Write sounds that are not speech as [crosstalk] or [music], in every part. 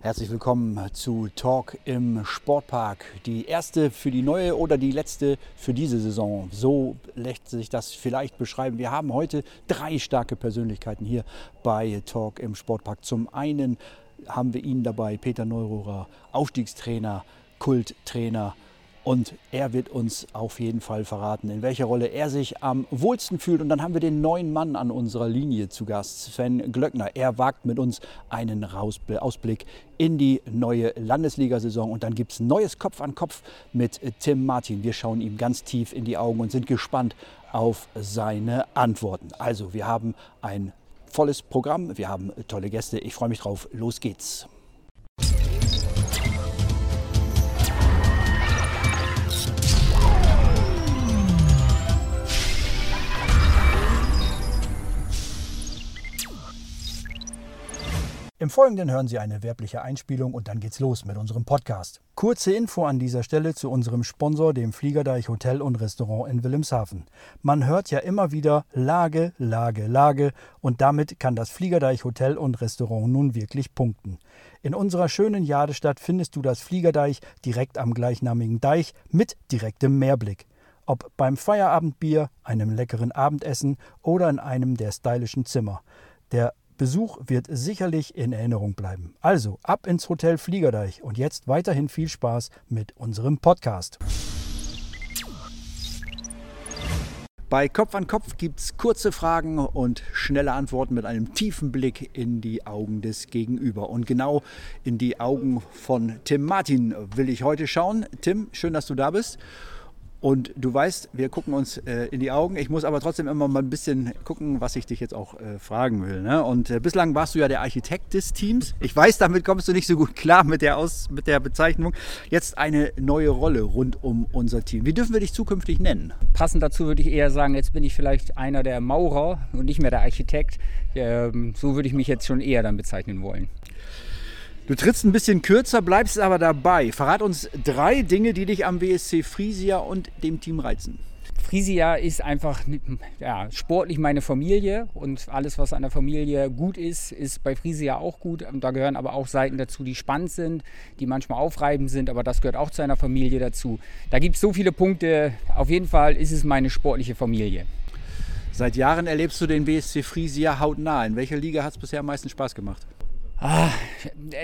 Herzlich willkommen zu Talk im Sportpark. Die erste für die neue oder die letzte für diese Saison. So lässt sich das vielleicht beschreiben. Wir haben heute drei starke Persönlichkeiten hier bei Talk im Sportpark. Zum einen haben wir ihn dabei, Peter Neururer, Aufstiegstrainer, Kulttrainer und er wird uns auf jeden Fall verraten, in welcher Rolle er sich am wohlsten fühlt. Und dann haben wir den neuen Mann an unserer Linie zu Gast, Sven Glöckner. Er wagt mit uns einen Ausblick in die neue Landesliga-Saison. Und dann gibt es neues Kopf an Kopf mit Tim Martin. Wir schauen ihm ganz tief in die Augen und sind gespannt auf seine Antworten. Also, wir haben ein volles Programm, wir haben tolle Gäste. Ich freue mich drauf. Los geht's. Im Folgenden hören Sie eine werbliche Einspielung und dann geht's los mit unserem Podcast. Kurze Info an dieser Stelle zu unserem Sponsor, dem Fliegerdeich Hotel und Restaurant in Wilhelmshaven. Man hört ja immer wieder Lage, Lage, Lage und damit kann das Fliegerdeich Hotel und Restaurant nun wirklich punkten. In unserer schönen Jadestadt findest du das Fliegerdeich direkt am gleichnamigen Deich mit direktem Meerblick. Ob beim Feierabendbier, einem leckeren Abendessen oder in einem der stylischen Zimmer. Der Besuch wird sicherlich in Erinnerung bleiben. Also ab ins Hotel Fliegerdeich und jetzt weiterhin viel Spaß mit unserem Podcast. Bei Kopf an Kopf gibt es kurze Fragen und schnelle Antworten mit einem tiefen Blick in die Augen des Gegenüber. Und genau in die Augen von Tim Martin will ich heute schauen. Tim, schön, dass du da bist. Und du weißt, wir gucken uns äh, in die Augen. Ich muss aber trotzdem immer mal ein bisschen gucken, was ich dich jetzt auch äh, fragen will. Ne? Und äh, bislang warst du ja der Architekt des Teams. Ich weiß, damit kommst du nicht so gut klar mit der, Aus mit der Bezeichnung. Jetzt eine neue Rolle rund um unser Team. Wie dürfen wir dich zukünftig nennen? Passend dazu würde ich eher sagen, jetzt bin ich vielleicht einer der Maurer und nicht mehr der Architekt. Ähm, so würde ich mich jetzt schon eher dann bezeichnen wollen. Du trittst ein bisschen kürzer, bleibst aber dabei. Verrat uns drei Dinge, die dich am WSC Frisia und dem Team reizen. Frisia ist einfach ja, sportlich meine Familie und alles, was an der Familie gut ist, ist bei Frisia auch gut. Da gehören aber auch Seiten dazu, die spannend sind, die manchmal aufreibend sind, aber das gehört auch zu einer Familie dazu. Da gibt es so viele Punkte. Auf jeden Fall ist es meine sportliche Familie. Seit Jahren erlebst du den BSC Frisia hautnah. In welcher Liga hat es bisher am meisten Spaß gemacht? Ah,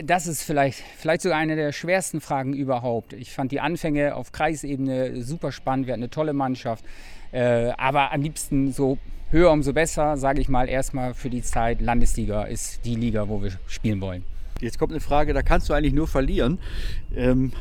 das ist vielleicht, vielleicht sogar eine der schwersten Fragen überhaupt. Ich fand die Anfänge auf Kreisebene super spannend. Wir hatten eine tolle Mannschaft. Äh, aber am liebsten so höher umso besser, sage ich mal, erstmal für die Zeit. Landesliga ist die Liga, wo wir spielen wollen. Jetzt kommt eine Frage, da kannst du eigentlich nur verlieren. Ähm,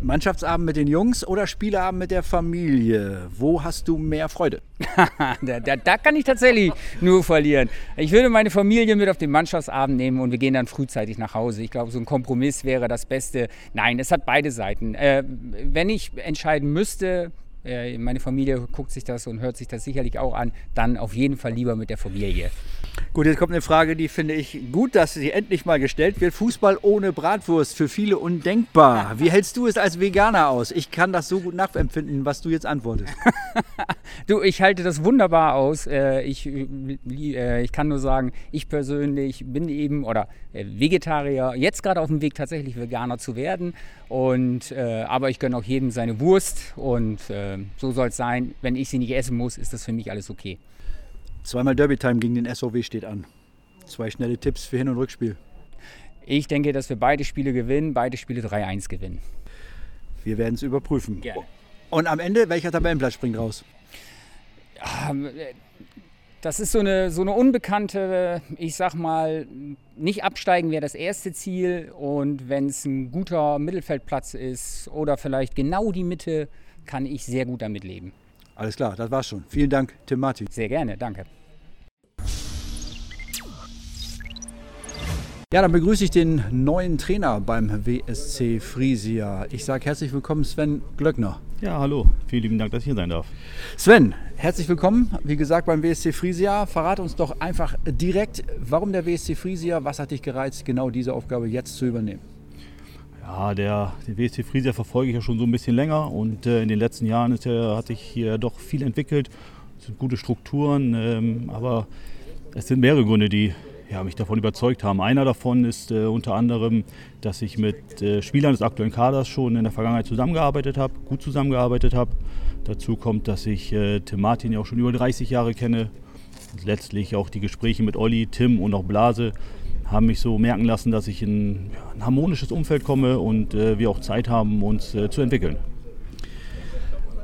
Mannschaftsabend mit den Jungs oder Spieleabend mit der Familie? Wo hast du mehr Freude? [laughs] da, da, da, kann ich tatsächlich nur verlieren. Ich würde meine Familie mit auf den Mannschaftsabend nehmen und wir gehen dann frühzeitig nach Hause. Ich glaube, so ein Kompromiss wäre das Beste. Nein, es hat beide Seiten. Äh, wenn ich entscheiden müsste, äh, meine Familie guckt sich das und hört sich das sicherlich auch an, dann auf jeden Fall lieber mit der Familie. Gut, jetzt kommt eine Frage, die finde ich gut, dass sie endlich mal gestellt wird. Fußball ohne Bratwurst, für viele undenkbar. Wie hältst du es als Veganer aus? Ich kann das so gut nachempfinden, was du jetzt antwortest. [laughs] [laughs] du, ich halte das wunderbar aus. Äh, ich, äh, ich kann nur sagen, ich persönlich bin eben oder Vegetarier, jetzt gerade auf dem Weg tatsächlich Veganer zu werden. Und, aber ich gönne auch jedem seine Wurst und so soll es sein. Wenn ich sie nicht essen muss, ist das für mich alles okay. Zweimal Derby-Time gegen den SOW steht an. Zwei schnelle Tipps für Hin- und Rückspiel. Ich denke, dass wir beide Spiele gewinnen, beide Spiele 3-1 gewinnen. Wir werden es überprüfen. Gerne. Und am Ende, welcher Tabellenplatz springt raus? Das ist so eine, so eine unbekannte, ich sag mal, nicht absteigen wäre das erste Ziel. Und wenn es ein guter Mittelfeldplatz ist oder vielleicht genau die Mitte, kann ich sehr gut damit leben. Alles klar, das war's schon. Vielen Dank, Tim Martin. Sehr gerne, danke. Ja, dann begrüße ich den neuen Trainer beim WSC Frisia. Ich sage herzlich willkommen, Sven Glöckner. Ja, hallo. Vielen lieben Dank, dass ich hier sein darf. Sven, herzlich willkommen. Wie gesagt, beim WSC Frisia. Verrat uns doch einfach direkt, warum der WSC Frisia, was hat dich gereizt, genau diese Aufgabe jetzt zu übernehmen? Ja, der, den WSC Frisia verfolge ich ja schon so ein bisschen länger und äh, in den letzten Jahren ist ja, hat sich hier doch viel entwickelt. Es sind gute Strukturen, ähm, aber es sind mehrere Gründe, die ja, mich davon überzeugt haben. Einer davon ist äh, unter anderem, dass ich mit äh, Spielern des aktuellen Kaders schon in der Vergangenheit zusammengearbeitet habe, gut zusammengearbeitet habe. Dazu kommt, dass ich äh, Tim Martin ja auch schon über 30 Jahre kenne. Und letztlich auch die Gespräche mit Olli, Tim und auch Blase haben mich so merken lassen, dass ich in ja, ein harmonisches Umfeld komme und äh, wir auch Zeit haben, uns äh, zu entwickeln.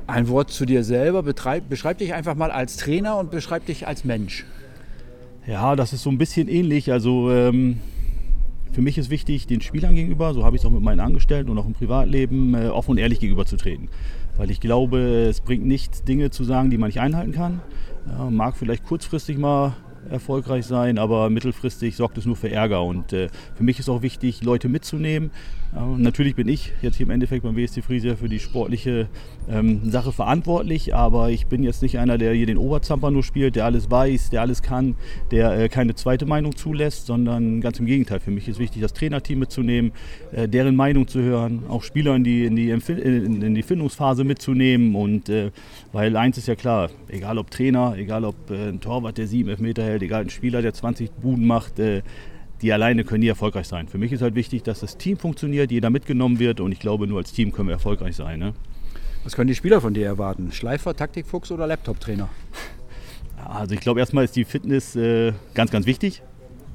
Ein Wort zu dir selber. Betreib, beschreib dich einfach mal als Trainer und beschreib dich als Mensch. Ja, das ist so ein bisschen ähnlich. Also ähm, für mich ist wichtig, den Spielern gegenüber, so habe ich es auch mit meinen Angestellten und auch im Privatleben, äh, offen und ehrlich gegenüberzutreten. Weil ich glaube, es bringt nichts, Dinge zu sagen, die man nicht einhalten kann. Ja, mag vielleicht kurzfristig mal erfolgreich sein, aber mittelfristig sorgt es nur für Ärger. Und äh, für mich ist auch wichtig, Leute mitzunehmen. Äh, natürlich bin ich jetzt hier im Endeffekt beim WSC Friesia für die sportliche ähm, Sache verantwortlich, aber ich bin jetzt nicht einer, der hier den Oberzamper nur spielt, der alles weiß, der alles kann, der äh, keine zweite Meinung zulässt, sondern ganz im Gegenteil. Für mich ist wichtig, das Trainerteam mitzunehmen, äh, deren Meinung zu hören, auch Spieler in die, in die, in, in die Findungsphase mitzunehmen. Und äh, weil eins ist ja klar, egal ob Trainer, egal ob äh, ein Torwart, der sieben Elfmeter hält, egal ein Spieler, der 20 Buden macht, äh, die alleine können nie erfolgreich sein. Für mich ist halt wichtig, dass das Team funktioniert, jeder mitgenommen wird und ich glaube, nur als Team können wir erfolgreich sein. Ne? Was können die Spieler von dir erwarten? Schleifer, Taktikfuchs oder Laptop-Trainer? Also ich glaube, erstmal ist die Fitness äh, ganz, ganz wichtig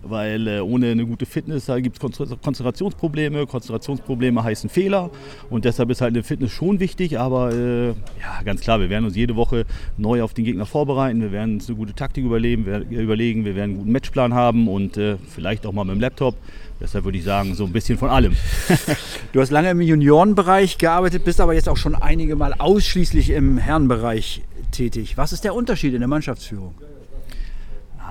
weil äh, ohne eine gute Fitness gibt es Konzentrationsprobleme. Konzentrationsprobleme heißen Fehler und deshalb ist halt eine Fitness schon wichtig, aber äh, ja, ganz klar, wir werden uns jede Woche neu auf den Gegner vorbereiten, wir werden uns eine gute Taktik überlegen, wir, überlegen, wir werden einen guten Matchplan haben und äh, vielleicht auch mal mit dem Laptop. Deshalb würde ich sagen, so ein bisschen von allem. [laughs] du hast lange im Juniorenbereich gearbeitet, bist aber jetzt auch schon einige Mal ausschließlich im Herrenbereich tätig. Was ist der Unterschied in der Mannschaftsführung?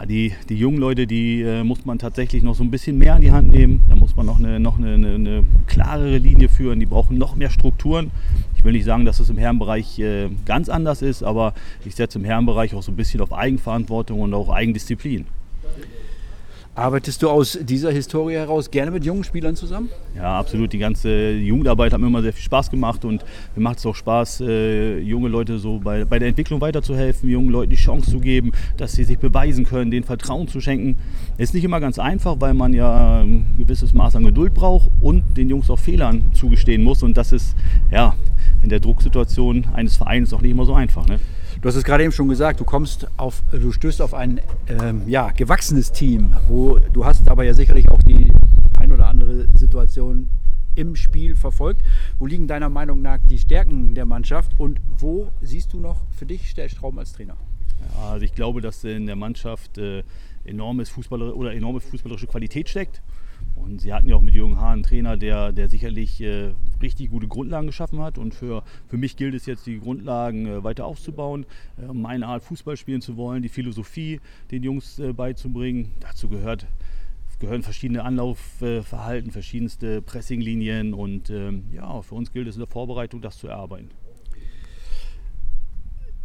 Die, die jungen Leute, die äh, muss man tatsächlich noch so ein bisschen mehr in die Hand nehmen. Da muss man noch eine, noch eine, eine, eine klarere Linie führen. Die brauchen noch mehr Strukturen. Ich will nicht sagen, dass es im Herrenbereich äh, ganz anders ist, aber ich setze im Herrenbereich auch so ein bisschen auf Eigenverantwortung und auch Eigendisziplin. Arbeitest du aus dieser Historie heraus gerne mit jungen Spielern zusammen? Ja, absolut. Die ganze Jugendarbeit hat mir immer sehr viel Spaß gemacht und mir macht es auch Spaß, äh, junge Leute so bei, bei der Entwicklung weiterzuhelfen, jungen Leuten die Chance zu geben, dass sie sich beweisen können, denen Vertrauen zu schenken. Ist nicht immer ganz einfach, weil man ja ein gewisses Maß an Geduld braucht und den Jungs auch Fehlern zugestehen muss. Und das ist ja in der Drucksituation eines Vereins auch nicht immer so einfach. Ne? Du hast es gerade eben schon gesagt, du kommst auf, du stößt auf ein ähm, ja, gewachsenes Team, wo du hast aber ja sicherlich auch die ein oder andere Situation im Spiel verfolgt. Wo liegen deiner Meinung nach die Stärken der Mannschaft und wo siehst du noch für dich Stellstrauben als Trainer? Ja, also ich glaube, dass in der Mannschaft äh, enormes Fußballer oder enorme fußballerische Qualität steckt. Und sie hatten ja auch mit Jürgen Hahn einen Trainer, der, der sicherlich äh, richtig gute Grundlagen geschaffen hat. Und für, für mich gilt es jetzt, die Grundlagen äh, weiter aufzubauen, äh, meine Art Fußball spielen zu wollen, die Philosophie den Jungs äh, beizubringen. Dazu gehört, gehören verschiedene Anlaufverhalten, verschiedenste Pressinglinien. Und ähm, ja, für uns gilt es in der Vorbereitung, das zu erarbeiten.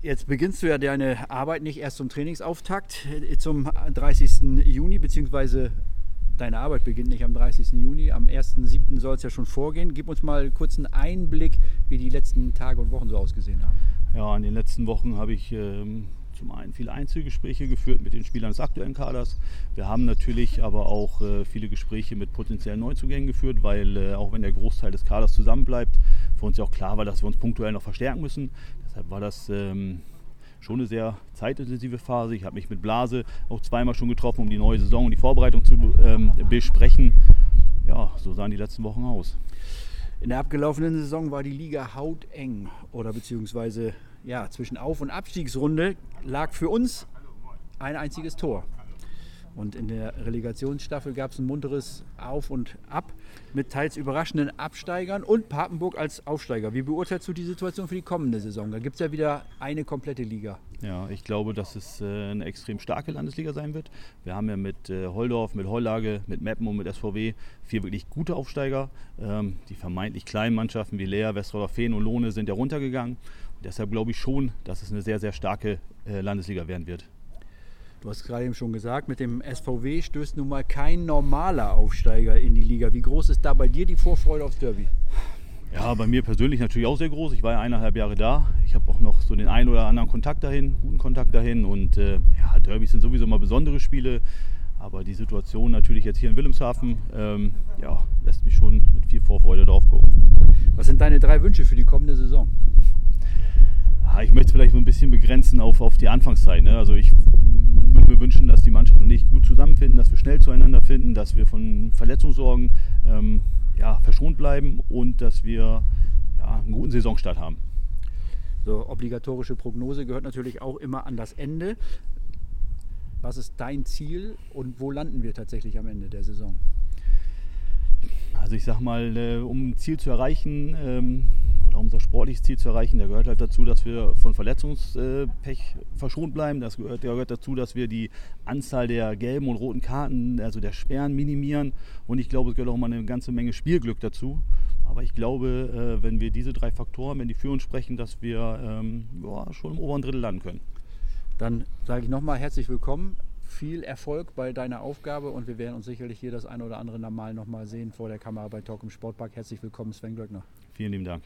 Jetzt beginnst du ja deine Arbeit nicht erst zum Trainingsauftakt äh, zum 30. Juni, beziehungsweise deine Arbeit beginnt nicht am 30. Juni, am 1.7. soll es ja schon vorgehen. Gib uns mal kurz einen Einblick, wie die letzten Tage und Wochen so ausgesehen haben. Ja, in den letzten Wochen habe ich ähm, zum einen viele Einzelgespräche geführt mit den Spielern des aktuellen Kaders. Wir haben natürlich aber auch äh, viele Gespräche mit potenziellen Neuzugängen geführt, weil äh, auch wenn der Großteil des Kaders zusammenbleibt, für uns ja auch klar war, dass wir uns punktuell noch verstärken müssen. Deshalb war das ähm, schon eine sehr zeitintensive Phase. Ich habe mich mit Blase auch zweimal schon getroffen, um die neue Saison und die Vorbereitung zu ähm, besprechen. Ja, so sahen die letzten Wochen aus. In der abgelaufenen Saison war die Liga hauteng oder beziehungsweise ja, zwischen Auf- und Abstiegsrunde lag für uns ein einziges Tor. Und in der Relegationsstaffel gab es ein munteres Auf und Ab mit teils überraschenden Absteigern und Papenburg als Aufsteiger. Wie beurteilst du die Situation für die kommende Saison? Da gibt es ja wieder eine komplette Liga. Ja, ich glaube, dass es äh, eine extrem starke Landesliga sein wird. Wir haben ja mit äh, Holdorf, mit Hollage, mit Meppen und mit SVW vier wirklich gute Aufsteiger. Ähm, die vermeintlich kleinen Mannschaften wie Lea, Westroller Feen und Lohne sind ja runtergegangen. Und deshalb glaube ich schon, dass es eine sehr, sehr starke äh, Landesliga werden wird. Du hast gerade eben schon gesagt, mit dem SVW stößt nun mal kein normaler Aufsteiger in die Liga. Wie groß ist da bei dir die Vorfreude aufs Derby? Ja, bei mir persönlich natürlich auch sehr groß. Ich war ja eineinhalb Jahre da. Ich habe auch noch so den einen oder anderen Kontakt dahin, guten Kontakt dahin. Und äh, ja, Derbys sind sowieso mal besondere Spiele. Aber die Situation natürlich jetzt hier in Wilhelmshaven ähm, ja, lässt mich schon mit viel Vorfreude drauf gucken. Was sind deine drei Wünsche für die kommende Saison? Ja, ich möchte es vielleicht so ein bisschen begrenzen auf, auf die Anfangszeit. Ne? Also ich würde mir wünschen, dass die Mannschaft und ich gut zusammenfinden, dass wir schnell zueinander finden, dass wir von Verletzungssorgen ähm, ja, verschont bleiben und dass wir ja, einen guten Saisonstart haben. So, obligatorische Prognose gehört natürlich auch immer an das Ende. Was ist dein Ziel und wo landen wir tatsächlich am Ende der Saison? Also ich sag mal, äh, um ein Ziel zu erreichen ähm, oder um unser sportliches Ziel zu erreichen, da gehört halt dazu, dass wir von Verletzungspech verschont bleiben. Das gehört, gehört dazu, dass wir die Anzahl der gelben und roten Karten, also der Sperren minimieren. Und ich glaube, es gehört auch mal eine ganze Menge Spielglück dazu. Aber ich glaube, äh, wenn wir diese drei Faktoren, wenn die für uns sprechen, dass wir ähm, ja, schon im oberen Drittel landen können. Dann sage ich nochmal herzlich willkommen. Viel Erfolg bei deiner Aufgabe und wir werden uns sicherlich hier das ein oder andere Mal nochmal sehen vor der Kamera bei Talk im Sportpark. Herzlich willkommen, Sven Glöckner. Vielen lieben Dank.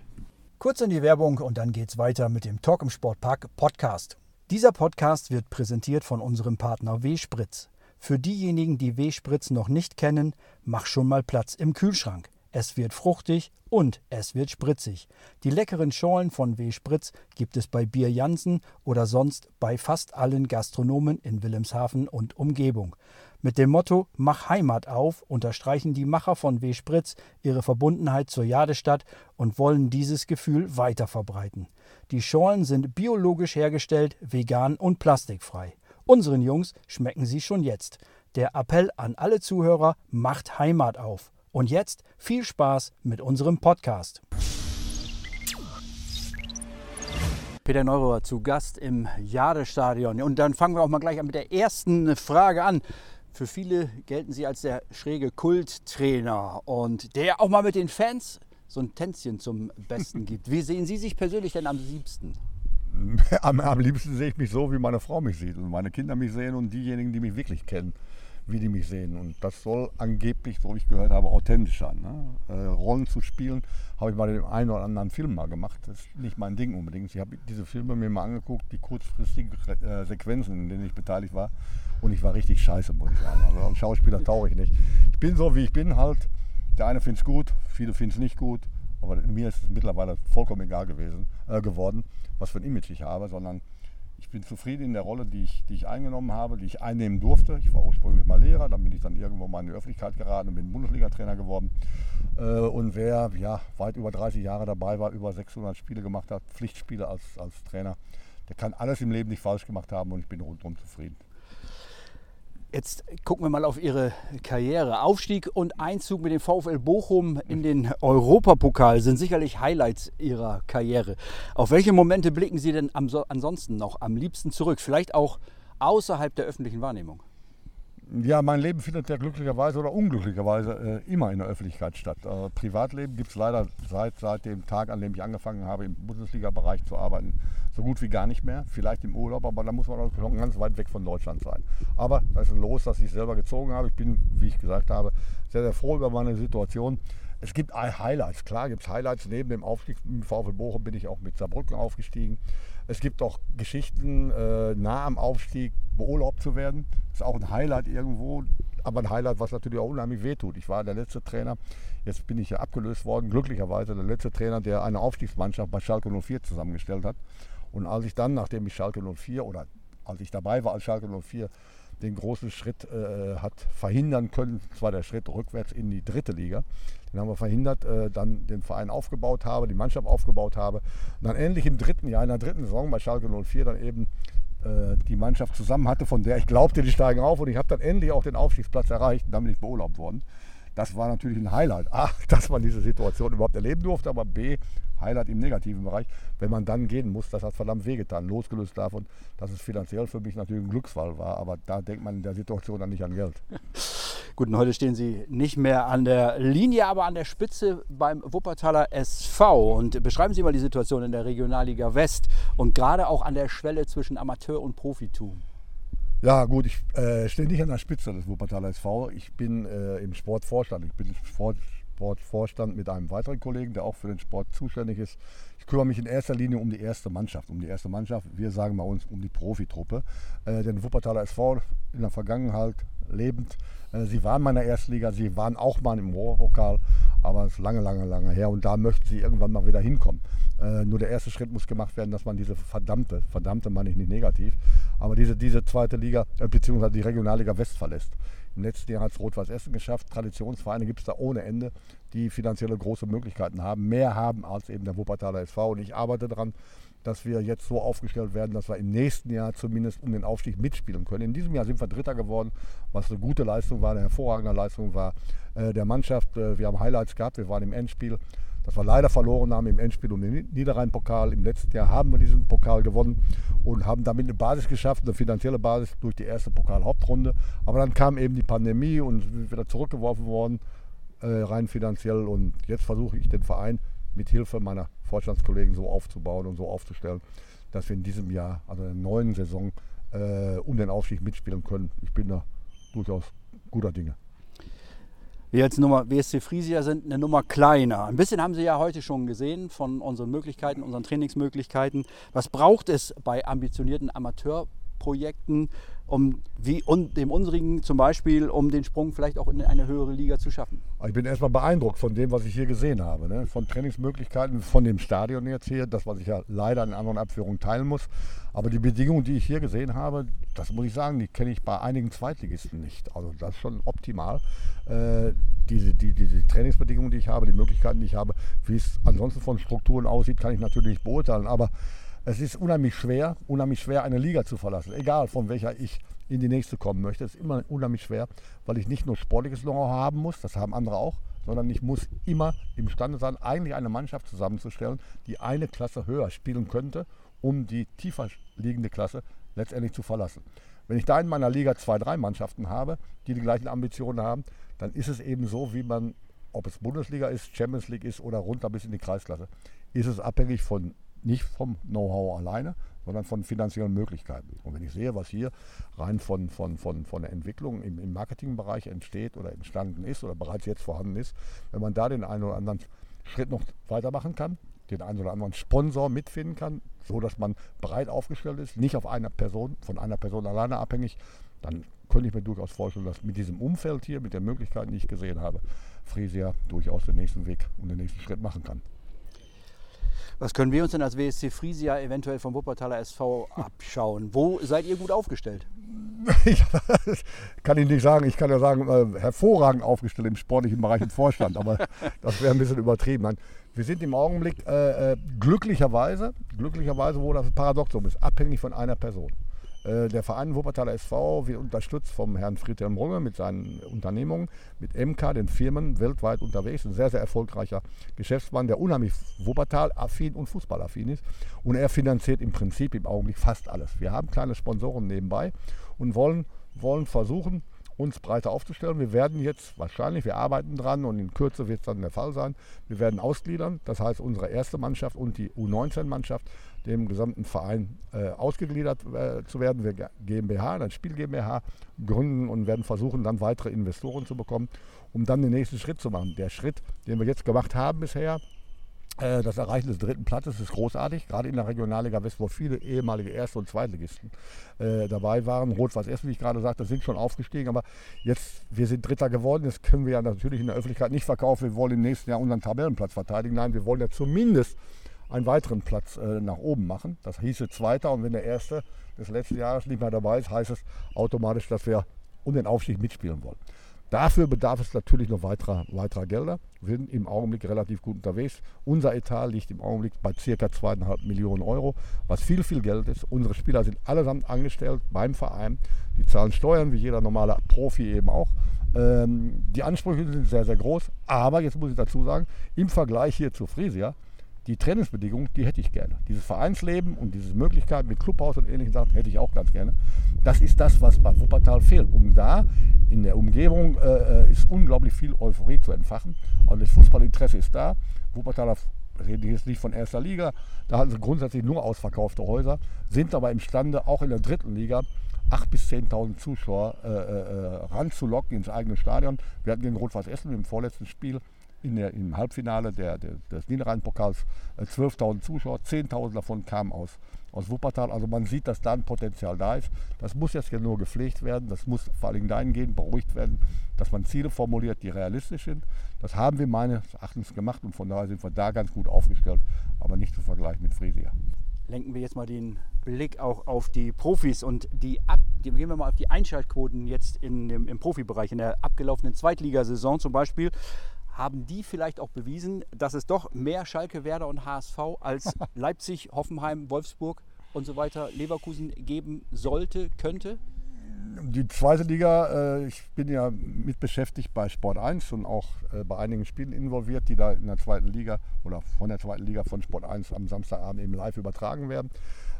Kurz in die Werbung und dann geht's weiter mit dem Talk im Sportpark Podcast. Dieser Podcast wird präsentiert von unserem Partner W-Spritz. Für diejenigen, die W-Spritz noch nicht kennen, mach schon mal Platz im Kühlschrank. Es wird fruchtig und es wird spritzig. Die leckeren Schorlen von W. Spritz gibt es bei Bier Jansen oder sonst bei fast allen Gastronomen in Wilhelmshaven und Umgebung. Mit dem Motto Mach Heimat auf unterstreichen die Macher von W. Spritz ihre Verbundenheit zur Jadestadt und wollen dieses Gefühl weiter verbreiten. Die Schorlen sind biologisch hergestellt, vegan und plastikfrei. Unseren Jungs schmecken sie schon jetzt. Der Appell an alle Zuhörer, macht Heimat auf. Und jetzt viel Spaß mit unserem Podcast. Peter Neurohr zu Gast im Jadestadion. Und dann fangen wir auch mal gleich mit der ersten Frage an. Für viele gelten Sie als der schräge Kulttrainer und der auch mal mit den Fans so ein Tänzchen zum Besten [laughs] gibt. Wie sehen Sie sich persönlich denn am liebsten? Am, am liebsten sehe ich mich so, wie meine Frau mich sieht und meine Kinder mich sehen und diejenigen, die mich wirklich kennen wie die mich sehen. Und das soll angeblich, so wie ich gehört habe, authentisch sein. Ne? Äh, Rollen zu spielen, habe ich bei dem einen oder anderen Film mal gemacht. Das ist nicht mein Ding unbedingt. Ich habe diese Filme mir mal angeguckt, die kurzfristigen äh, Sequenzen, in denen ich beteiligt war. Und ich war richtig scheiße, muss ich sagen. Also als Schauspieler tauche ich nicht. Ich bin so, wie ich bin halt. Der eine findet es gut, viele finden es nicht gut. Aber mir ist es mittlerweile vollkommen egal gewesen, äh, geworden, was für ein Image ich habe, sondern ich bin zufrieden in der Rolle, die ich, die ich eingenommen habe, die ich einnehmen durfte. Ich war ursprünglich mal Lehrer, dann bin ich dann irgendwo mal in die Öffentlichkeit geraten und bin Bundesliga-Trainer geworden. Äh, und wer ja, weit über 30 Jahre dabei war, über 600 Spiele gemacht hat, Pflichtspiele als, als Trainer, der kann alles im Leben nicht falsch gemacht haben und ich bin rundum zufrieden. Jetzt gucken wir mal auf Ihre Karriere. Aufstieg und Einzug mit dem VfL Bochum in den Europapokal sind sicherlich Highlights Ihrer Karriere. Auf welche Momente blicken Sie denn ansonsten noch am liebsten zurück? Vielleicht auch außerhalb der öffentlichen Wahrnehmung? Ja, mein Leben findet ja glücklicherweise oder unglücklicherweise äh, immer in der Öffentlichkeit statt. Äh, Privatleben gibt es leider seit, seit dem Tag, an dem ich angefangen habe, im Bundesliga-Bereich zu arbeiten, so gut wie gar nicht mehr. Vielleicht im Urlaub, aber da muss man auch ganz weit weg von Deutschland sein. Aber das ist ein Los, das ich selber gezogen habe. Ich bin, wie ich gesagt habe, sehr, sehr froh über meine Situation. Es gibt Highlights, klar gibt es Highlights. Neben dem Aufstieg mit VfL Bochum bin ich auch mit Saarbrücken aufgestiegen. Es gibt auch Geschichten, äh, nah am Aufstieg beurlaubt zu werden. Das ist auch ein Highlight irgendwo, aber ein Highlight, was natürlich auch unheimlich wehtut. Ich war der letzte Trainer, jetzt bin ich ja abgelöst worden, glücklicherweise der letzte Trainer, der eine Aufstiegsmannschaft bei Schalke 04 zusammengestellt hat. Und als ich dann, nachdem ich Schalke 04 oder als ich dabei war als Schalke 04, den großen Schritt äh, hat verhindern können, zwar der Schritt rückwärts in die dritte Liga, den haben wir verhindert, äh, dann den Verein aufgebaut habe, die Mannschaft aufgebaut habe. Und dann endlich im dritten Jahr, in der dritten Saison bei Schalke 04 dann eben äh, die Mannschaft zusammen hatte, von der ich glaubte, die steigen auf und ich habe dann endlich auch den Aufstiegsplatz erreicht und dann bin ich beurlaubt worden. Das war natürlich ein Highlight. A, [laughs] dass man diese Situation überhaupt erleben durfte, aber B, Highlight im negativen Bereich, wenn man dann gehen muss, das hat verdammt wehgetan, losgelöst davon, dass es finanziell für mich natürlich ein Glücksfall war, aber da denkt man in der Situation dann nicht an Geld. [laughs] Gut, und heute stehen Sie nicht mehr an der Linie, aber an der Spitze beim Wuppertaler SV. Und beschreiben Sie mal die Situation in der Regionalliga West und gerade auch an der Schwelle zwischen Amateur und Profitum. Ja, gut, ich äh, stehe nicht an der Spitze des Wuppertaler SV. Ich bin äh, im Sportvorstand. Ich bin Sport, Sportvorstand mit einem weiteren Kollegen, der auch für den Sport zuständig ist. Ich kümmere mich in erster Linie um die erste Mannschaft. Um die erste Mannschaft, wir sagen bei uns um die Profitruppe. Äh, den Wuppertaler SV in der Vergangenheit lebend. Äh, sie waren mal in der Erstliga, sie waren auch mal im Ruhrpokal, aber es ist lange, lange, lange her und da möchten sie irgendwann mal wieder hinkommen. Äh, nur der erste Schritt muss gemacht werden, dass man diese verdammte, verdammte meine ich nicht negativ, aber diese, diese zweite Liga, äh, beziehungsweise die Regionalliga West verlässt. Im letzten Jahr hat es Rot-Weiß Essen geschafft. Traditionsvereine gibt es da ohne Ende, die finanzielle große Möglichkeiten haben, mehr haben als eben der Wuppertaler SV. Und ich arbeite daran, dass wir jetzt so aufgestellt werden, dass wir im nächsten Jahr zumindest um den Aufstieg mitspielen können. In diesem Jahr sind wir Dritter geworden, was eine gute Leistung war, eine hervorragende Leistung war äh, der Mannschaft. Äh, wir haben Highlights gehabt, wir waren im Endspiel, das wir leider verloren haben im Endspiel um den Niederrhein-Pokal. Im letzten Jahr haben wir diesen Pokal gewonnen und haben damit eine Basis geschafft, eine finanzielle Basis durch die erste Pokal-Hauptrunde. Aber dann kam eben die Pandemie und sind wieder zurückgeworfen worden, äh, rein finanziell. Und jetzt versuche ich den Verein mit Hilfe meiner Vorstandskollegen so aufzubauen und so aufzustellen, dass wir in diesem Jahr, also in der neuen Saison, äh, um den Aufstieg mitspielen können. Ich bin da durchaus guter Dinge. Wir als Nummer WSC Friesia sind eine Nummer kleiner. Ein bisschen haben Sie ja heute schon gesehen von unseren Möglichkeiten, unseren Trainingsmöglichkeiten. Was braucht es bei ambitionierten Amateurprojekten, um wie und dem unsrigen zum Beispiel, um den Sprung vielleicht auch in eine höhere Liga zu schaffen? Ich bin erstmal beeindruckt von dem, was ich hier gesehen habe. Ne? Von Trainingsmöglichkeiten, von dem Stadion jetzt hier, das, was ich ja leider in anderen Abführungen teilen muss. Aber die Bedingungen, die ich hier gesehen habe, das muss ich sagen, die kenne ich bei einigen Zweitligisten nicht. Also das ist schon optimal. Äh, diese, die, diese Trainingsbedingungen, die ich habe, die Möglichkeiten, die ich habe, wie es ansonsten von Strukturen aussieht, kann ich natürlich beurteilen. Aber es ist unheimlich schwer, unheimlich schwer, eine Liga zu verlassen. Egal von welcher ich in die nächste kommen möchte. Es ist immer unheimlich schwer, weil ich nicht nur sportliches Know-how haben muss, das haben andere auch, sondern ich muss immer imstande sein, eigentlich eine Mannschaft zusammenzustellen, die eine Klasse höher spielen könnte, um die tiefer liegende Klasse letztendlich zu verlassen. Wenn ich da in meiner Liga zwei, drei Mannschaften habe, die die gleichen Ambitionen haben, dann ist es eben so, wie man, ob es Bundesliga ist, Champions League ist oder runter bis in die Kreisklasse, ist es abhängig von nicht vom Know-how alleine, sondern von finanziellen Möglichkeiten. Und wenn ich sehe, was hier rein von, von, von, von der Entwicklung im, im Marketingbereich entsteht oder entstanden ist oder bereits jetzt vorhanden ist, wenn man da den einen oder anderen Schritt noch weitermachen kann, den einen oder anderen Sponsor mitfinden kann, so dass man breit aufgestellt ist, nicht auf einer Person, von einer Person alleine abhängig, dann könnte ich mir durchaus vorstellen, dass mit diesem Umfeld hier, mit den Möglichkeiten, die ich gesehen habe, Frisia durchaus den nächsten Weg und den nächsten Schritt machen kann. Was können wir uns denn als WSC Friesia eventuell vom Wuppertaler SV abschauen? Wo seid ihr gut aufgestellt? [laughs] [laughs] Ich kann Ihnen nicht sagen, ich kann ja sagen, äh, hervorragend aufgestellt im sportlichen Bereich im Vorstand, aber [laughs] das wäre ein bisschen übertrieben. Nein, wir sind im Augenblick äh, äh glücklicherweise, glücklicherweise, wo das Paradoxum ist, abhängig von einer Person. Äh, der Verein Wuppertaler SV wird unterstützt vom Herrn Friedhelm Runge mit seinen Unternehmungen, mit MK, den Firmen weltweit unterwegs. Ein sehr, sehr erfolgreicher Geschäftsmann, der unheimlich Wuppertal-affin und Fußballaffin ist. Und er finanziert im Prinzip im Augenblick fast alles. Wir haben kleine Sponsoren nebenbei und wollen, wollen versuchen, uns breiter aufzustellen. Wir werden jetzt wahrscheinlich, wir arbeiten dran und in Kürze wird es dann der Fall sein, wir werden ausgliedern. Das heißt, unsere erste Mannschaft und die U19-Mannschaft dem gesamten Verein äh, ausgegliedert äh, zu werden. Wir GmbH, ein Spiel GmbH gründen und werden versuchen, dann weitere Investoren zu bekommen, um dann den nächsten Schritt zu machen. Der Schritt, den wir jetzt gemacht haben bisher, das Erreichen des dritten Platzes ist großartig, gerade in der Regionalliga West, wo viele ehemalige Erste- und Zweitligisten äh, dabei waren. Rot-Weiß Essen, wie ich gerade sagte, sind schon aufgestiegen, aber jetzt, wir sind Dritter geworden. Das können wir ja natürlich in der Öffentlichkeit nicht verkaufen. Wir wollen im nächsten Jahr unseren Tabellenplatz verteidigen. Nein, wir wollen ja zumindest einen weiteren Platz äh, nach oben machen. Das hieße Zweiter und wenn der Erste des letzten Jahres nicht mehr dabei ist, heißt es automatisch, dass wir um den Aufstieg mitspielen wollen. Dafür bedarf es natürlich noch weiterer, weiterer Gelder. Wir sind im Augenblick relativ gut unterwegs. Unser Etat liegt im Augenblick bei ca. 2,5 Millionen Euro, was viel, viel Geld ist. Unsere Spieler sind allesamt angestellt beim Verein. Die zahlen Steuern, wie jeder normale Profi eben auch. Ähm, die Ansprüche sind sehr, sehr groß. Aber jetzt muss ich dazu sagen, im Vergleich hier zu Frisia, die Trainingsbedingungen, die hätte ich gerne. Dieses Vereinsleben und diese Möglichkeit mit Clubhaus und ähnlichen Sachen hätte ich auch ganz gerne. Das ist das, was bei Wuppertal fehlt. Um da in der Umgebung äh, ist unglaublich viel Euphorie zu entfachen. Und das Fußballinteresse ist da. Wuppertaler rede jetzt nicht von erster Liga, da hatten sie grundsätzlich nur ausverkaufte Häuser, sind aber imstande, auch in der dritten Liga 8.000 bis 10.000 Zuschauer äh, äh, ranzulocken ins eigene Stadion. Wir hatten gegen Rot-Weiß Essen im vorletzten Spiel in der, im Halbfinale der, der, des Niederrhein-Pokals äh, 12.000 Zuschauer, 10.000 davon kamen aus, aus Wuppertal. Also man sieht, dass da ein Potenzial da ist. Das muss jetzt nur gepflegt werden. Das muss vor allem dahingehend beruhigt werden, dass man Ziele formuliert, die realistisch sind. Das haben wir meines Erachtens gemacht und von daher sind wir da ganz gut aufgestellt, aber nicht zu vergleichen mit Friesia. Lenken wir jetzt mal den Blick auch auf die Profis und die, ab, gehen wir mal auf die Einschaltquoten jetzt in dem, im Profibereich in der abgelaufenen Zweitligasaison zum Beispiel haben die vielleicht auch bewiesen, dass es doch mehr Schalke, Werder und HSV als [laughs] Leipzig, Hoffenheim, Wolfsburg und so weiter, Leverkusen geben sollte, könnte? Die zweite Liga, äh, ich bin ja mit beschäftigt bei Sport 1 und auch äh, bei einigen Spielen involviert, die da in der zweiten Liga oder von der zweiten Liga von Sport 1 am Samstagabend eben live übertragen werden.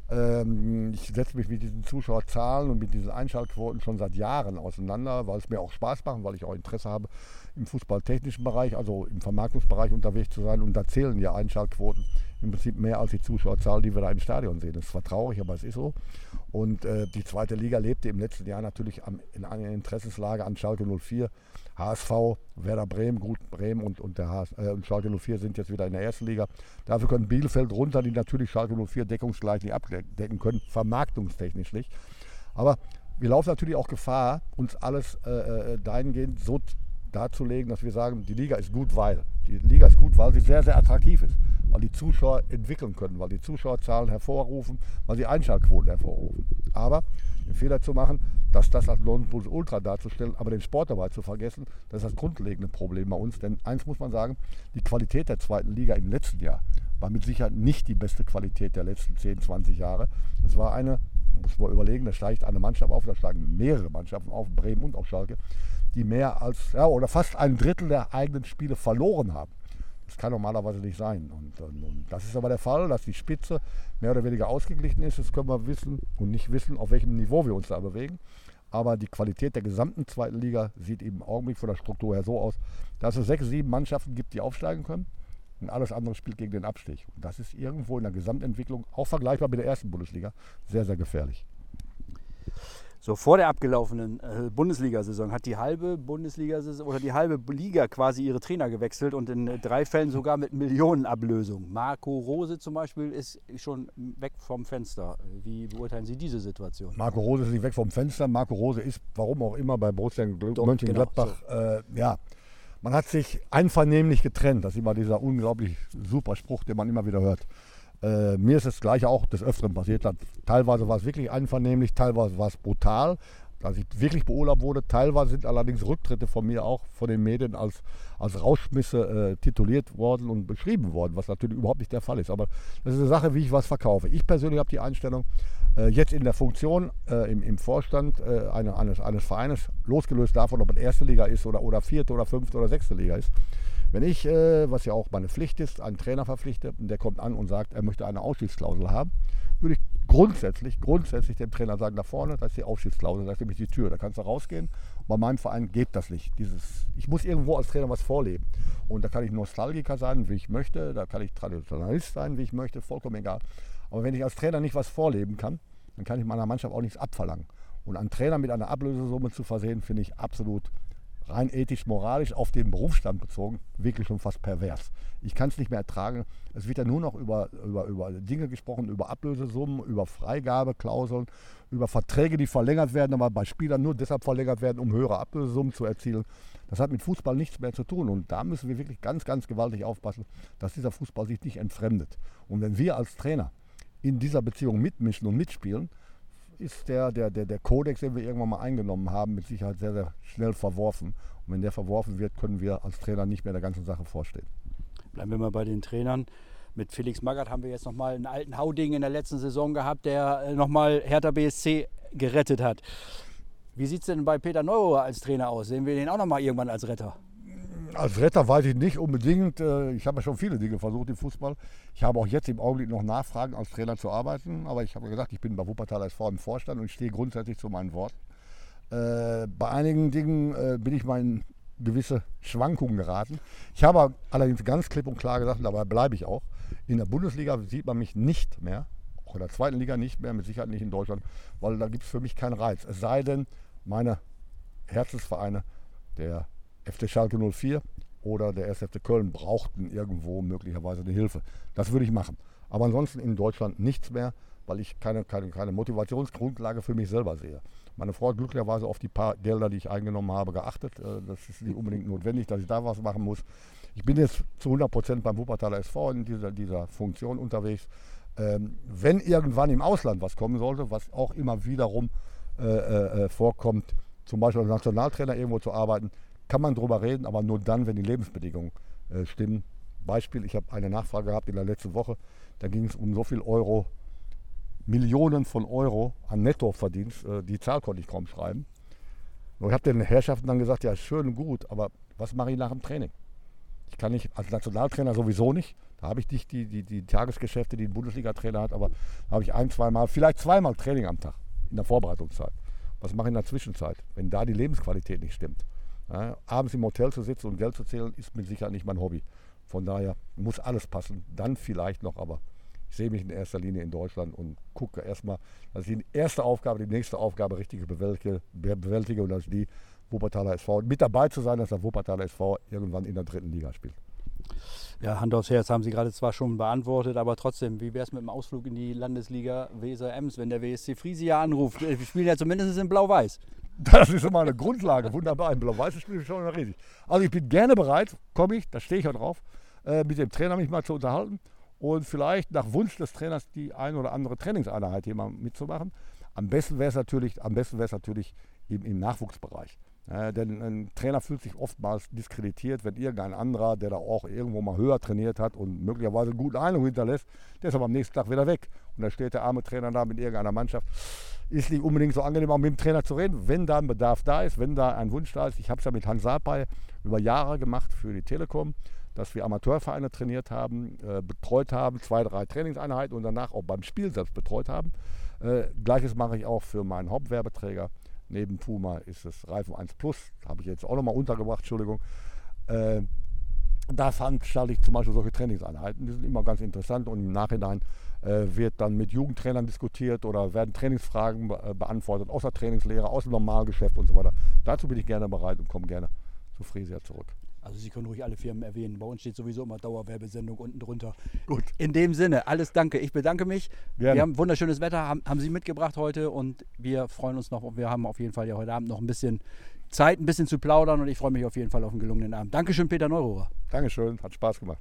Ähm, ich setze mich mit diesen Zuschauerzahlen und mit diesen Einschaltquoten schon seit Jahren auseinander, weil es mir auch Spaß macht, weil ich auch Interesse habe, im fußballtechnischen Bereich, also im Vermarktungsbereich unterwegs zu sein. Und da zählen ja Einschaltquoten im Prinzip mehr als die Zuschauerzahl, die wir da im Stadion sehen. Das ist zwar traurig, aber es ist so. Und äh, die zweite Liga lebte im letzten Jahr natürlich am, in einer Interessenslage an Schalke 04. HSV, Werder Bremen, Gut Bremen und, und, der HS, äh, und Schalke 04 sind jetzt wieder in der ersten Liga. Dafür können Bielefeld runter, die natürlich Schalke 04 deckungsgleich nicht abdecken können, vermarktungstechnisch nicht. Aber wir laufen natürlich auch Gefahr, uns alles äh, äh dahingehend so darzulegen, dass wir sagen, die Liga ist gut, weil. Die Liga ist gut, weil sie sehr, sehr attraktiv ist. Weil die Zuschauer entwickeln können, weil die Zuschauerzahlen hervorrufen, weil sie Einschaltquoten hervorrufen. Aber den Fehler zu machen, dass das als Nonplusultra darzustellen, aber den Sport dabei zu vergessen, das ist das grundlegende Problem bei uns. Denn eins muss man sagen, die Qualität der zweiten Liga im letzten Jahr war mit Sicherheit nicht die beste Qualität der letzten 10, 20 Jahre. Es war eine, muss man überlegen, da steigt eine Mannschaft auf, da steigen mehrere Mannschaften auf, Bremen und auch Schalke, die mehr als, ja, oder fast ein Drittel der eigenen Spiele verloren haben. Das kann normalerweise nicht sein. Und, und, und, das ist aber der Fall, dass die Spitze mehr oder weniger ausgeglichen ist. Das können wir wissen und nicht wissen, auf welchem Niveau wir uns da bewegen. Aber die Qualität der gesamten zweiten Liga sieht eben im Augenblick von der Struktur her so aus, dass es sechs, sieben Mannschaften gibt, die aufsteigen können. Und alles andere spielt gegen den Abstieg. Und das ist irgendwo in der Gesamtentwicklung, auch vergleichbar mit der ersten Bundesliga, sehr, sehr gefährlich. So vor der abgelaufenen äh, Bundesliga-Saison hat die halbe Bundesliga-Saison oder die halbe Liga quasi ihre Trainer gewechselt und in äh, drei Fällen sogar mit Millionenablösung. Marco Rose zum Beispiel ist schon weg vom Fenster. Wie beurteilen Sie diese Situation? Marco Rose ist nicht weg vom Fenster. Marco Rose ist, warum auch immer, bei Borussia Mönchengladbach. Genau, so. äh, ja, man hat sich einvernehmlich getrennt. Das ist immer dieser unglaublich super Spruch, den man immer wieder hört. Äh, mir ist das gleiche auch des Öfteren passiert. Teilweise war es wirklich einvernehmlich, teilweise war es brutal, dass ich wirklich beurlaubt wurde. Teilweise sind allerdings Rücktritte von mir auch von den Medien als, als Rauschmisse äh, tituliert worden und beschrieben worden, was natürlich überhaupt nicht der Fall ist. Aber das ist eine Sache, wie ich was verkaufe. Ich persönlich habe die Einstellung, äh, jetzt in der Funktion äh, im, im, Vorstand äh, eines, eines Vereines, losgelöst davon, ob es erste Liga ist oder, oder vierte oder fünfte oder sechste Liga ist, wenn ich, äh, was ja auch meine Pflicht ist, einen Trainer verpflichte und der kommt an und sagt, er möchte eine Ausstiegsklausel haben, würde ich grundsätzlich, grundsätzlich dem Trainer sagen, da vorne, das ist die Ausstiegsklausel, da ist nämlich die Tür, da kannst du rausgehen. Bei meinem Verein geht das nicht. Dieses, ich muss irgendwo als Trainer was vorleben. Und da kann ich Nostalgiker sein, wie ich möchte, da kann ich Traditionalist sein, wie ich möchte, vollkommen egal. Aber wenn ich als Trainer nicht was vorleben kann, dann kann ich meiner Mannschaft auch nichts abverlangen. Und einen Trainer mit einer Ablösesumme zu versehen, finde ich absolut rein ethisch, moralisch auf den Berufsstand bezogen, wirklich schon fast pervers. Ich kann es nicht mehr ertragen. Es wird ja nur noch über, über, über Dinge gesprochen, über Ablösesummen, über Freigabeklauseln, über Verträge, die verlängert werden, aber bei Spielern nur deshalb verlängert werden, um höhere Ablösesummen zu erzielen. Das hat mit Fußball nichts mehr zu tun. Und da müssen wir wirklich ganz, ganz gewaltig aufpassen, dass dieser Fußball sich nicht entfremdet. Und wenn wir als Trainer in dieser Beziehung mitmischen und mitspielen, ist der, der, der, der Kodex, den wir irgendwann mal eingenommen haben, mit Sicherheit sehr, sehr schnell verworfen. Und wenn der verworfen wird, können wir als Trainer nicht mehr der ganzen Sache vorstehen. Bleiben wir mal bei den Trainern. Mit Felix Magath haben wir jetzt nochmal einen alten Hauding in der letzten Saison gehabt, der äh, nochmal Hertha BSC gerettet hat. Wie sieht es denn bei Peter Neurohr als Trainer aus? Sehen wir den auch nochmal irgendwann als Retter? Als Retter weiß ich nicht unbedingt. Äh, ich habe ja schon viele Dinge versucht im Fußball. Ich habe auch jetzt im Augenblick noch Nachfragen, als Trainer zu arbeiten. Aber ich habe gesagt, ich bin bei Wuppertal SV im Vorstand und ich stehe grundsätzlich zu meinen Worten. Äh, bei einigen Dingen äh, bin ich mal in gewisse Schwankungen geraten. Ich habe allerdings ganz klipp und klar gesagt, dabei bleibe ich auch, in der Bundesliga sieht man mich nicht mehr, auch in der zweiten Liga nicht mehr, mit Sicherheit nicht in Deutschland, weil da gibt es für mich keinen Reiz. Es sei denn, meine Herzensvereine, der FC Schalke 04 oder der SFC Köln brauchten irgendwo möglicherweise eine Hilfe. Das würde ich machen. Aber ansonsten in Deutschland nichts mehr, weil ich keine, keine, keine Motivationsgrundlage für mich selber sehe. Meine Frau hat glücklicherweise auf die paar Gelder, die ich eingenommen habe, geachtet. Äh, das ist nicht unbedingt notwendig, dass ich da was machen muss. Ich bin jetzt zu 100 Prozent beim Wuppertaler SV in dieser, dieser Funktion unterwegs. Ähm, wenn irgendwann im Ausland was kommen sollte, was auch immer wiederum äh, äh vorkommt, zum Beispiel als Nationaltrainer irgendwo zu arbeiten, kann man darüber reden, aber nur dann, wenn die Lebensbedingungen äh, stimmen. Beispiel, ich habe eine Nachfrage gehabt in der letzten Woche, da ging es um so viel Euro, Millionen von Euro an Nettoverdienst, äh, die Zahl konnte ich kaum schreiben. Und ich habe den Herrschaften dann gesagt, ja schön und gut, aber was mache ich nach dem Training? Ich kann nicht, als Nationaltrainer sowieso nicht, da habe ich nicht die, die, die Tagesgeschäfte, die ein Bundesliga-Trainer hat, aber da habe ich ein, zweimal, vielleicht zweimal Training am Tag in der Vorbereitungszeit. Was mache ich in der Zwischenzeit, wenn da die Lebensqualität nicht stimmt? Ja, abends im Hotel zu sitzen und Geld zu zählen, ist mit Sicherheit nicht mein Hobby. Von daher muss alles passen. Dann vielleicht noch, aber ich sehe mich in erster Linie in Deutschland und gucke erstmal, dass ich die erste Aufgabe, die nächste Aufgabe richtig bewältige, bewältige und dass die Wuppertaler SV mit dabei zu sein, dass der Wuppertaler SV irgendwann in der dritten Liga spielt. Ja, Hand aufs Herz haben Sie gerade zwar schon beantwortet, aber trotzdem, wie wäre es mit dem Ausflug in die Landesliga Weser Ems, wenn der WSC Friesia anruft? Wir spielen ja zumindest in Blau-Weiß. Das ist immer eine Grundlage, wunderbar. Ein blau-weißes Spiel ist schon riesig. Also ich bin gerne bereit, komme ich, da stehe ich auch drauf, äh, mit dem Trainer mich mal zu unterhalten und vielleicht nach Wunsch des Trainers die ein oder andere Trainingseinheit hier mal mitzumachen. Am besten wäre es natürlich, am besten wäre es natürlich im, im Nachwuchsbereich. Denn ein Trainer fühlt sich oftmals diskreditiert, wenn irgendein anderer, der da auch irgendwo mal höher trainiert hat und möglicherweise einen guten Eindruck hinterlässt, der ist aber am nächsten Tag wieder weg. Und da steht der arme Trainer da mit irgendeiner Mannschaft. Ist nicht unbedingt so angenehm, auch mit dem Trainer zu reden, wenn da ein Bedarf da ist, wenn da ein Wunsch da ist. Ich habe es ja mit Hans Sapai über Jahre gemacht für die Telekom, dass wir Amateurvereine trainiert haben, äh, betreut haben, zwei, drei Trainingseinheiten und danach auch beim Spiel selbst betreut haben. Äh, Gleiches mache ich auch für meinen Hauptwerbeträger Neben Puma ist es Reifen 1 Plus, habe ich jetzt auch nochmal untergebracht, Entschuldigung. Äh, da veranstalte ich zum Beispiel solche Trainingseinheiten, die sind immer ganz interessant und im Nachhinein äh, wird dann mit Jugendtrainern diskutiert oder werden Trainingsfragen be äh, beantwortet, außer Trainingslehre, aus dem Normalgeschäft und so weiter. Dazu bin ich gerne bereit und komme gerne zu Friesia zurück. Also Sie können ruhig alle Firmen erwähnen. Bei uns steht sowieso immer Dauerwerbesendung unten drunter. Gut. In dem Sinne, alles Danke. Ich bedanke mich. Gerne. Wir haben wunderschönes Wetter, haben, haben Sie mitgebracht heute und wir freuen uns noch. Wir haben auf jeden Fall ja heute Abend noch ein bisschen Zeit, ein bisschen zu plaudern und ich freue mich auf jeden Fall auf einen gelungenen Abend. Dankeschön, Peter Neurohrer. Dankeschön, hat Spaß gemacht.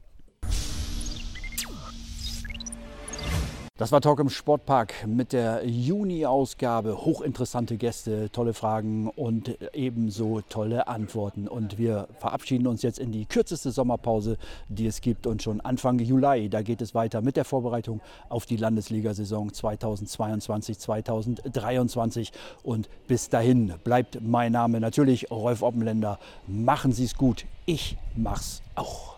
Das war Talk im Sportpark mit der Juni-Ausgabe. Hochinteressante Gäste, tolle Fragen und ebenso tolle Antworten. Und wir verabschieden uns jetzt in die kürzeste Sommerpause, die es gibt. Und schon Anfang Juli, da geht es weiter mit der Vorbereitung auf die Landesliga-Saison 2022-2023. Und bis dahin bleibt mein Name natürlich Rolf Oppenländer. Machen Sie es gut. Ich mach's auch.